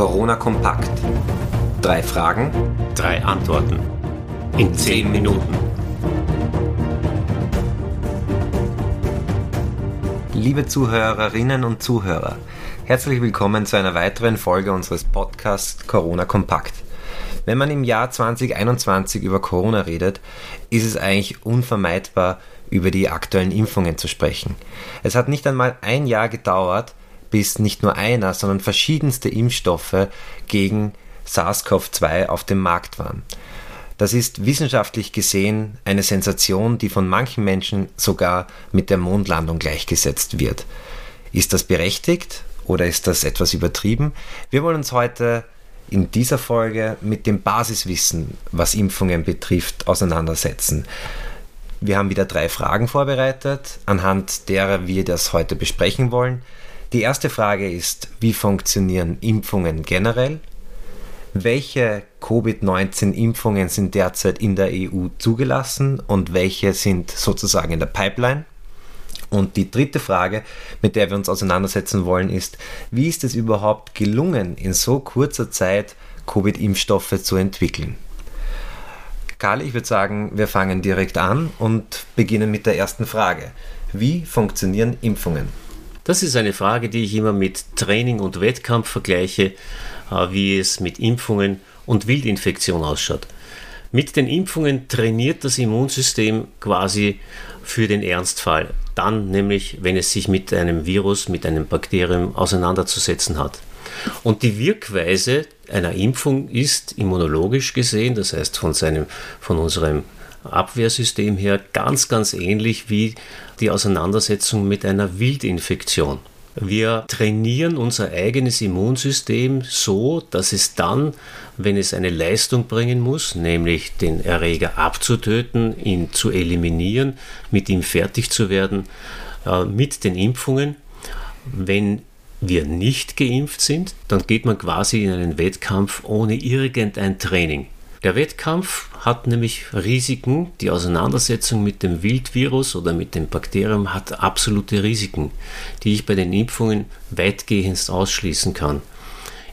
Corona Kompakt. Drei Fragen, drei Antworten. In zehn Minuten. Liebe Zuhörerinnen und Zuhörer, herzlich willkommen zu einer weiteren Folge unseres Podcasts Corona Kompakt. Wenn man im Jahr 2021 über Corona redet, ist es eigentlich unvermeidbar, über die aktuellen Impfungen zu sprechen. Es hat nicht einmal ein Jahr gedauert, bis nicht nur einer, sondern verschiedenste Impfstoffe gegen SARS-CoV-2 auf dem Markt waren. Das ist wissenschaftlich gesehen eine Sensation, die von manchen Menschen sogar mit der Mondlandung gleichgesetzt wird. Ist das berechtigt oder ist das etwas übertrieben? Wir wollen uns heute in dieser Folge mit dem Basiswissen, was Impfungen betrifft, auseinandersetzen. Wir haben wieder drei Fragen vorbereitet, anhand derer wir das heute besprechen wollen. Die erste Frage ist, wie funktionieren Impfungen generell? Welche Covid-19-Impfungen sind derzeit in der EU zugelassen und welche sind sozusagen in der Pipeline? Und die dritte Frage, mit der wir uns auseinandersetzen wollen, ist, wie ist es überhaupt gelungen, in so kurzer Zeit Covid-Impfstoffe zu entwickeln? Karl, ich würde sagen, wir fangen direkt an und beginnen mit der ersten Frage. Wie funktionieren Impfungen? Das ist eine Frage, die ich immer mit Training und Wettkampf vergleiche, äh, wie es mit Impfungen und Wildinfektion ausschaut. Mit den Impfungen trainiert das Immunsystem quasi für den Ernstfall. Dann nämlich, wenn es sich mit einem Virus, mit einem Bakterium auseinanderzusetzen hat. Und die Wirkweise einer Impfung ist immunologisch gesehen, das heißt von, seinem, von unserem Abwehrsystem her ganz, ganz ähnlich wie die Auseinandersetzung mit einer Wildinfektion. Wir trainieren unser eigenes Immunsystem so, dass es dann, wenn es eine Leistung bringen muss, nämlich den Erreger abzutöten, ihn zu eliminieren, mit ihm fertig zu werden, äh, mit den Impfungen, wenn wir nicht geimpft sind, dann geht man quasi in einen Wettkampf ohne irgendein Training. Der Wettkampf hat nämlich Risiken. Die Auseinandersetzung mit dem Wildvirus oder mit dem Bakterium hat absolute Risiken, die ich bei den Impfungen weitgehend ausschließen kann.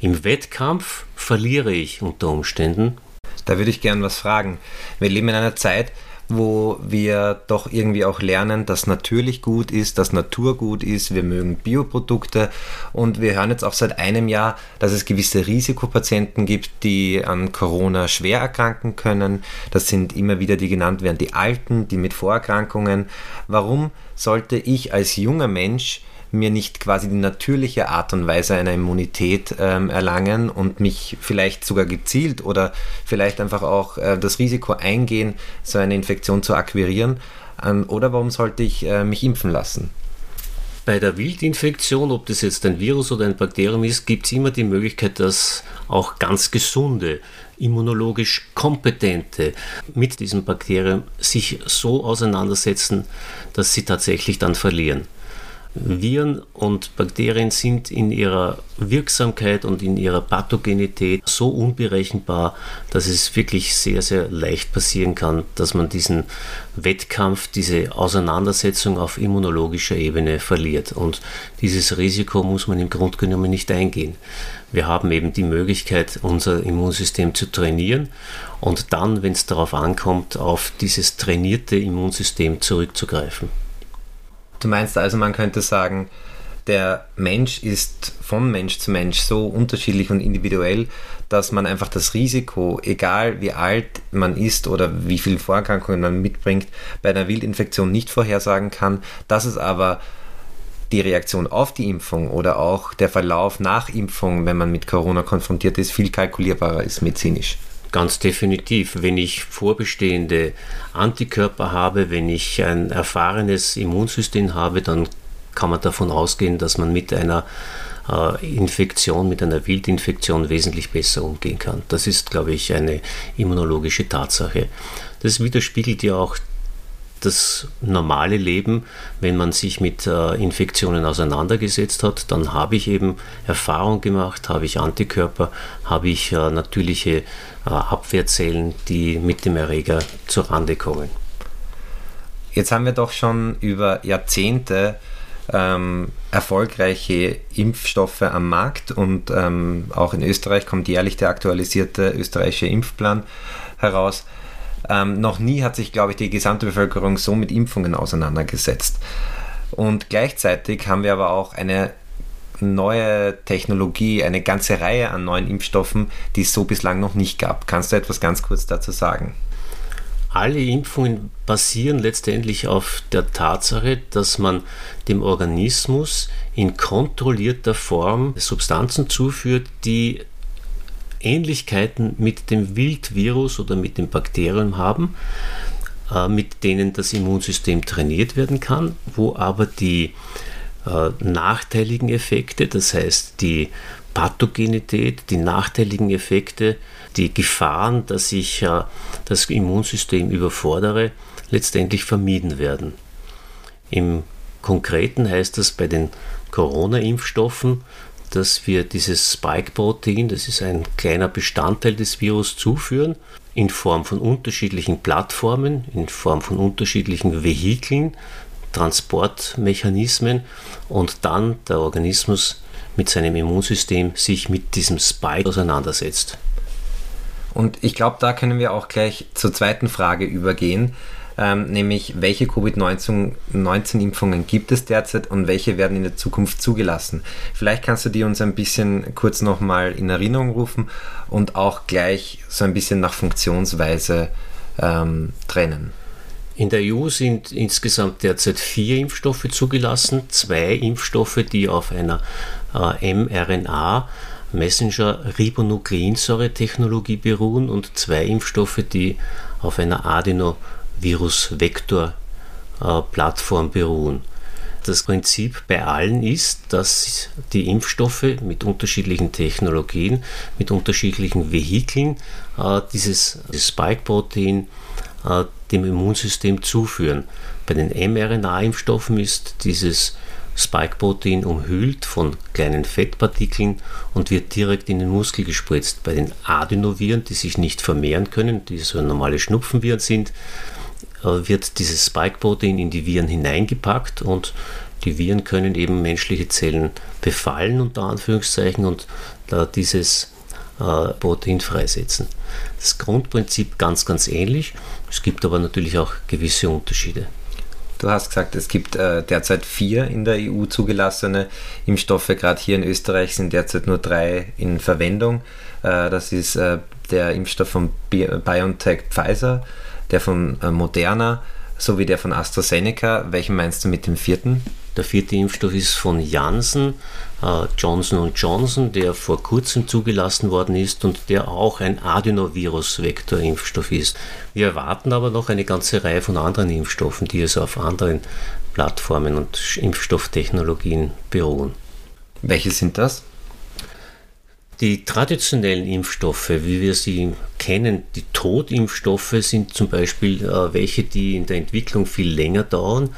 Im Wettkampf verliere ich unter Umständen. Da würde ich gern was fragen. Wir leben in einer Zeit, wo wir doch irgendwie auch lernen, dass natürlich gut ist, dass Natur gut ist, wir mögen Bioprodukte und wir hören jetzt auch seit einem Jahr, dass es gewisse Risikopatienten gibt, die an Corona schwer erkranken können. Das sind immer wieder die genannt werden, die Alten, die mit Vorerkrankungen. Warum sollte ich als junger Mensch mir nicht quasi die natürliche Art und Weise einer Immunität ähm, erlangen und mich vielleicht sogar gezielt oder vielleicht einfach auch äh, das Risiko eingehen, so eine Infektion zu akquirieren? Ähm, oder warum sollte ich äh, mich impfen lassen? Bei der Wildinfektion, ob das jetzt ein Virus oder ein Bakterium ist, gibt es immer die Möglichkeit, dass auch ganz gesunde, immunologisch kompetente mit diesem Bakterium sich so auseinandersetzen, dass sie tatsächlich dann verlieren. Viren und Bakterien sind in ihrer Wirksamkeit und in ihrer Pathogenität so unberechenbar, dass es wirklich sehr, sehr leicht passieren kann, dass man diesen Wettkampf, diese Auseinandersetzung auf immunologischer Ebene verliert. Und dieses Risiko muss man im Grunde genommen nicht eingehen. Wir haben eben die Möglichkeit, unser Immunsystem zu trainieren und dann, wenn es darauf ankommt, auf dieses trainierte Immunsystem zurückzugreifen. Du meinst also, man könnte sagen, der Mensch ist von Mensch zu Mensch so unterschiedlich und individuell, dass man einfach das Risiko, egal wie alt man ist oder wie viele Vorerkrankungen man mitbringt, bei einer Wildinfektion nicht vorhersagen kann, dass es aber die Reaktion auf die Impfung oder auch der Verlauf nach Impfung, wenn man mit Corona konfrontiert ist, viel kalkulierbarer ist medizinisch. Ganz definitiv. Wenn ich vorbestehende Antikörper habe, wenn ich ein erfahrenes Immunsystem habe, dann kann man davon ausgehen, dass man mit einer äh, Infektion, mit einer Wildinfektion wesentlich besser umgehen kann. Das ist, glaube ich, eine immunologische Tatsache. Das widerspiegelt ja auch das normale Leben, wenn man sich mit äh, Infektionen auseinandergesetzt hat, dann habe ich eben Erfahrung gemacht, habe ich Antikörper, habe ich äh, natürliche äh, Abwehrzellen, die mit dem Erreger zur Rande kommen. Jetzt haben wir doch schon über Jahrzehnte ähm, erfolgreiche Impfstoffe am Markt und ähm, auch in Österreich kommt jährlich der aktualisierte österreichische Impfplan heraus. Ähm, noch nie hat sich, glaube ich, die gesamte Bevölkerung so mit Impfungen auseinandergesetzt. Und gleichzeitig haben wir aber auch eine neue Technologie, eine ganze Reihe an neuen Impfstoffen, die es so bislang noch nicht gab. Kannst du etwas ganz kurz dazu sagen? Alle Impfungen basieren letztendlich auf der Tatsache, dass man dem Organismus in kontrollierter Form Substanzen zuführt, die Ähnlichkeiten mit dem Wildvirus oder mit dem Bakterium haben, äh, mit denen das Immunsystem trainiert werden kann, wo aber die äh, nachteiligen Effekte, das heißt die Pathogenität, die nachteiligen Effekte, die Gefahren, dass ich äh, das Immunsystem überfordere, letztendlich vermieden werden. Im Konkreten heißt das bei den Corona-Impfstoffen, dass wir dieses Spike-Protein, das ist ein kleiner Bestandteil des Virus, zuführen, in Form von unterschiedlichen Plattformen, in Form von unterschiedlichen Vehikeln, Transportmechanismen und dann der Organismus mit seinem Immunsystem sich mit diesem Spike auseinandersetzt. Und ich glaube, da können wir auch gleich zur zweiten Frage übergehen, ähm, nämlich welche Covid-19-Impfungen gibt es derzeit und welche werden in der Zukunft zugelassen. Vielleicht kannst du die uns ein bisschen kurz nochmal in Erinnerung rufen und auch gleich so ein bisschen nach Funktionsweise ähm, trennen. In der EU sind insgesamt derzeit vier Impfstoffe zugelassen, zwei Impfstoffe, die auf einer äh, mRNA Messenger-Ribonukleinsäure-Technologie beruhen und zwei Impfstoffe, die auf einer Adenovirus-Vektor-Plattform beruhen. Das Prinzip bei allen ist, dass die Impfstoffe mit unterschiedlichen Technologien, mit unterschiedlichen Vehikeln äh, dieses, Spike-Protein äh, dem Immunsystem zuführen. Bei den mRNA-Impfstoffen ist dieses Spike-Protein umhüllt von kleinen Fettpartikeln und wird direkt in den Muskel gespritzt. Bei den Adenoviren, die sich nicht vermehren können, die so normale Schnupfenviren sind, äh, wird dieses Spike-Protein in die Viren hineingepackt und die Viren können eben menschliche Zellen befallen, unter Anführungszeichen, und dieses äh, Protein freisetzen. Das Grundprinzip ganz, ganz ähnlich. Es gibt aber natürlich auch gewisse Unterschiede. Du hast gesagt, es gibt äh, derzeit vier in der EU zugelassene Impfstoffe. Gerade hier in Österreich sind derzeit nur drei in Verwendung. Äh, das ist äh, der Impfstoff von BioNTech Pfizer, der von äh, Moderna sowie der von AstraZeneca. Welchen meinst du mit dem vierten? Der vierte Impfstoff ist von Janssen, äh, Johnson Johnson, der vor kurzem zugelassen worden ist und der auch ein Adenovirus-Vektor-Impfstoff ist. Wir erwarten aber noch eine ganze Reihe von anderen Impfstoffen, die also auf anderen Plattformen und Impfstofftechnologien beruhen. Welche sind das? Die traditionellen Impfstoffe, wie wir sie kennen, die Totimpfstoffe, sind zum Beispiel äh, welche, die in der Entwicklung viel länger dauern.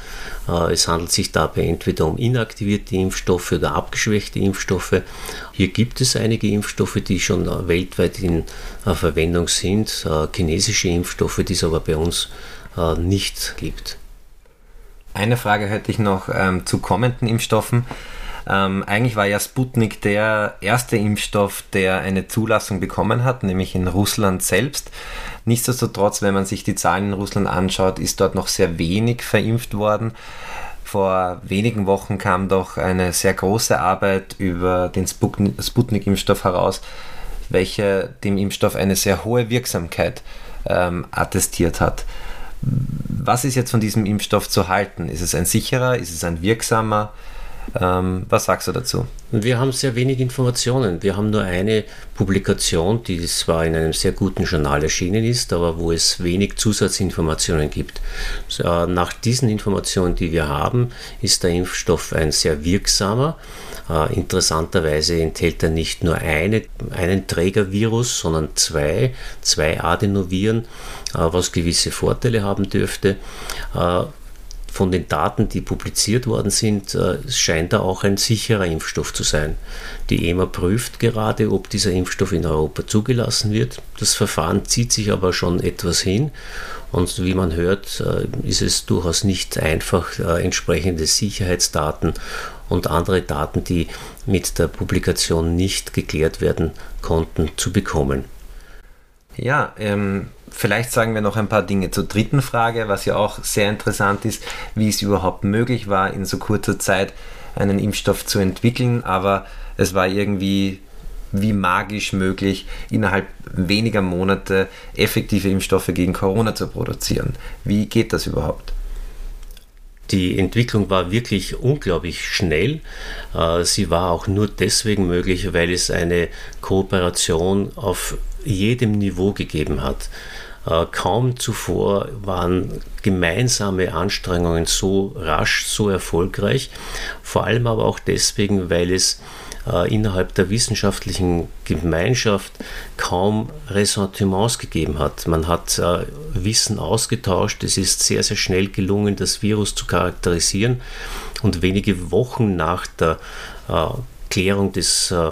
Äh, es handelt sich dabei entweder um inaktivierte Impfstoffe oder abgeschwächte Impfstoffe. Hier gibt es einige Impfstoffe, die schon äh, weltweit in äh, Verwendung sind, äh, chinesische Impfstoffe, die es aber bei uns äh, nicht gibt. Eine Frage hätte ich noch ähm, zu kommenden Impfstoffen. Ähm, eigentlich war ja Sputnik der erste Impfstoff, der eine Zulassung bekommen hat, nämlich in Russland selbst. Nichtsdestotrotz, wenn man sich die Zahlen in Russland anschaut, ist dort noch sehr wenig verimpft worden. Vor wenigen Wochen kam doch eine sehr große Arbeit über den Sputnik-Impfstoff heraus, welche dem Impfstoff eine sehr hohe Wirksamkeit ähm, attestiert hat. Was ist jetzt von diesem Impfstoff zu halten? Ist es ein sicherer? Ist es ein wirksamer? Ähm, was sagst du dazu? Wir haben sehr wenig Informationen. Wir haben nur eine Publikation, die zwar in einem sehr guten Journal erschienen ist, aber wo es wenig Zusatzinformationen gibt. Nach diesen Informationen, die wir haben, ist der Impfstoff ein sehr wirksamer. Äh, interessanterweise enthält er nicht nur eine, einen Trägervirus, sondern zwei, zwei Adenoviren, äh, was gewisse Vorteile haben dürfte. Von den Daten, die publiziert worden sind, äh, scheint da auch ein sicherer Impfstoff zu sein. Die EMA prüft gerade, ob dieser Impfstoff in Europa zugelassen wird. Das Verfahren zieht sich aber schon etwas hin und wie man hört, äh, ist es durchaus nicht einfach, äh, entsprechende Sicherheitsdaten und andere Daten, die mit der Publikation nicht geklärt werden konnten, zu bekommen. Ja, ähm, vielleicht sagen wir noch ein paar Dinge zur dritten Frage, was ja auch sehr interessant ist, wie es überhaupt möglich war, in so kurzer Zeit einen Impfstoff zu entwickeln, aber es war irgendwie wie magisch möglich, innerhalb weniger Monate effektive Impfstoffe gegen Corona zu produzieren. Wie geht das überhaupt? Die Entwicklung war wirklich unglaublich schnell. Äh, sie war auch nur deswegen möglich, weil es eine Kooperation auf jedem Niveau gegeben hat. Äh, kaum zuvor waren gemeinsame Anstrengungen so rasch, so erfolgreich, vor allem aber auch deswegen, weil es äh, innerhalb der wissenschaftlichen Gemeinschaft kaum Ressentiments gegeben hat. Man hat äh, Wissen ausgetauscht, es ist sehr, sehr schnell gelungen, das Virus zu charakterisieren und wenige Wochen nach der Klärung des äh,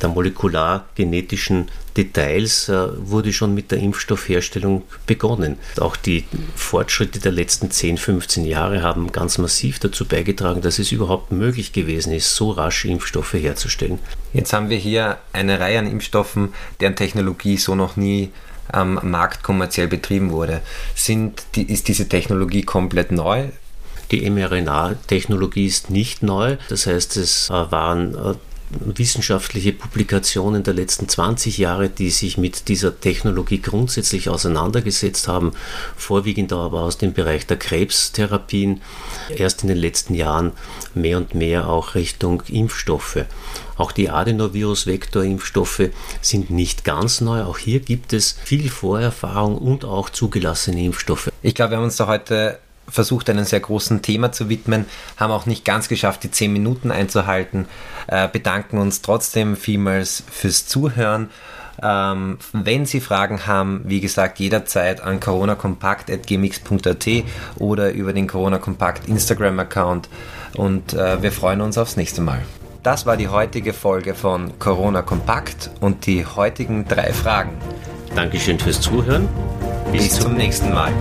der molekulargenetischen Details äh, wurde schon mit der Impfstoffherstellung begonnen. Auch die Fortschritte der letzten 10, 15 Jahre haben ganz massiv dazu beigetragen, dass es überhaupt möglich gewesen ist, so rasch Impfstoffe herzustellen. Jetzt haben wir hier eine Reihe an Impfstoffen, deren Technologie so noch nie am Markt kommerziell betrieben wurde. Sind die, ist diese Technologie komplett neu? Die mRNA-Technologie ist nicht neu. Das heißt, es äh, waren wissenschaftliche Publikationen der letzten 20 Jahre, die sich mit dieser Technologie grundsätzlich auseinandergesetzt haben, vorwiegend aber aus dem Bereich der Krebstherapien, erst in den letzten Jahren mehr und mehr auch Richtung Impfstoffe. Auch die Adenovirus-Vektor-Impfstoffe sind nicht ganz neu. Auch hier gibt es viel Vorerfahrung und auch zugelassene Impfstoffe. Ich glaube, wir haben uns da heute versucht, einem sehr großen Thema zu widmen, haben auch nicht ganz geschafft, die 10 Minuten einzuhalten, äh, bedanken uns trotzdem vielmals fürs Zuhören. Ähm, wenn Sie Fragen haben, wie gesagt, jederzeit an coronakompakt.gmx.at oder über den Corona Kompakt Instagram-Account und äh, wir freuen uns aufs nächste Mal. Das war die heutige Folge von Corona Kompakt und die heutigen drei Fragen. Dankeschön fürs Zuhören. Bis, Bis zum nächsten Mal.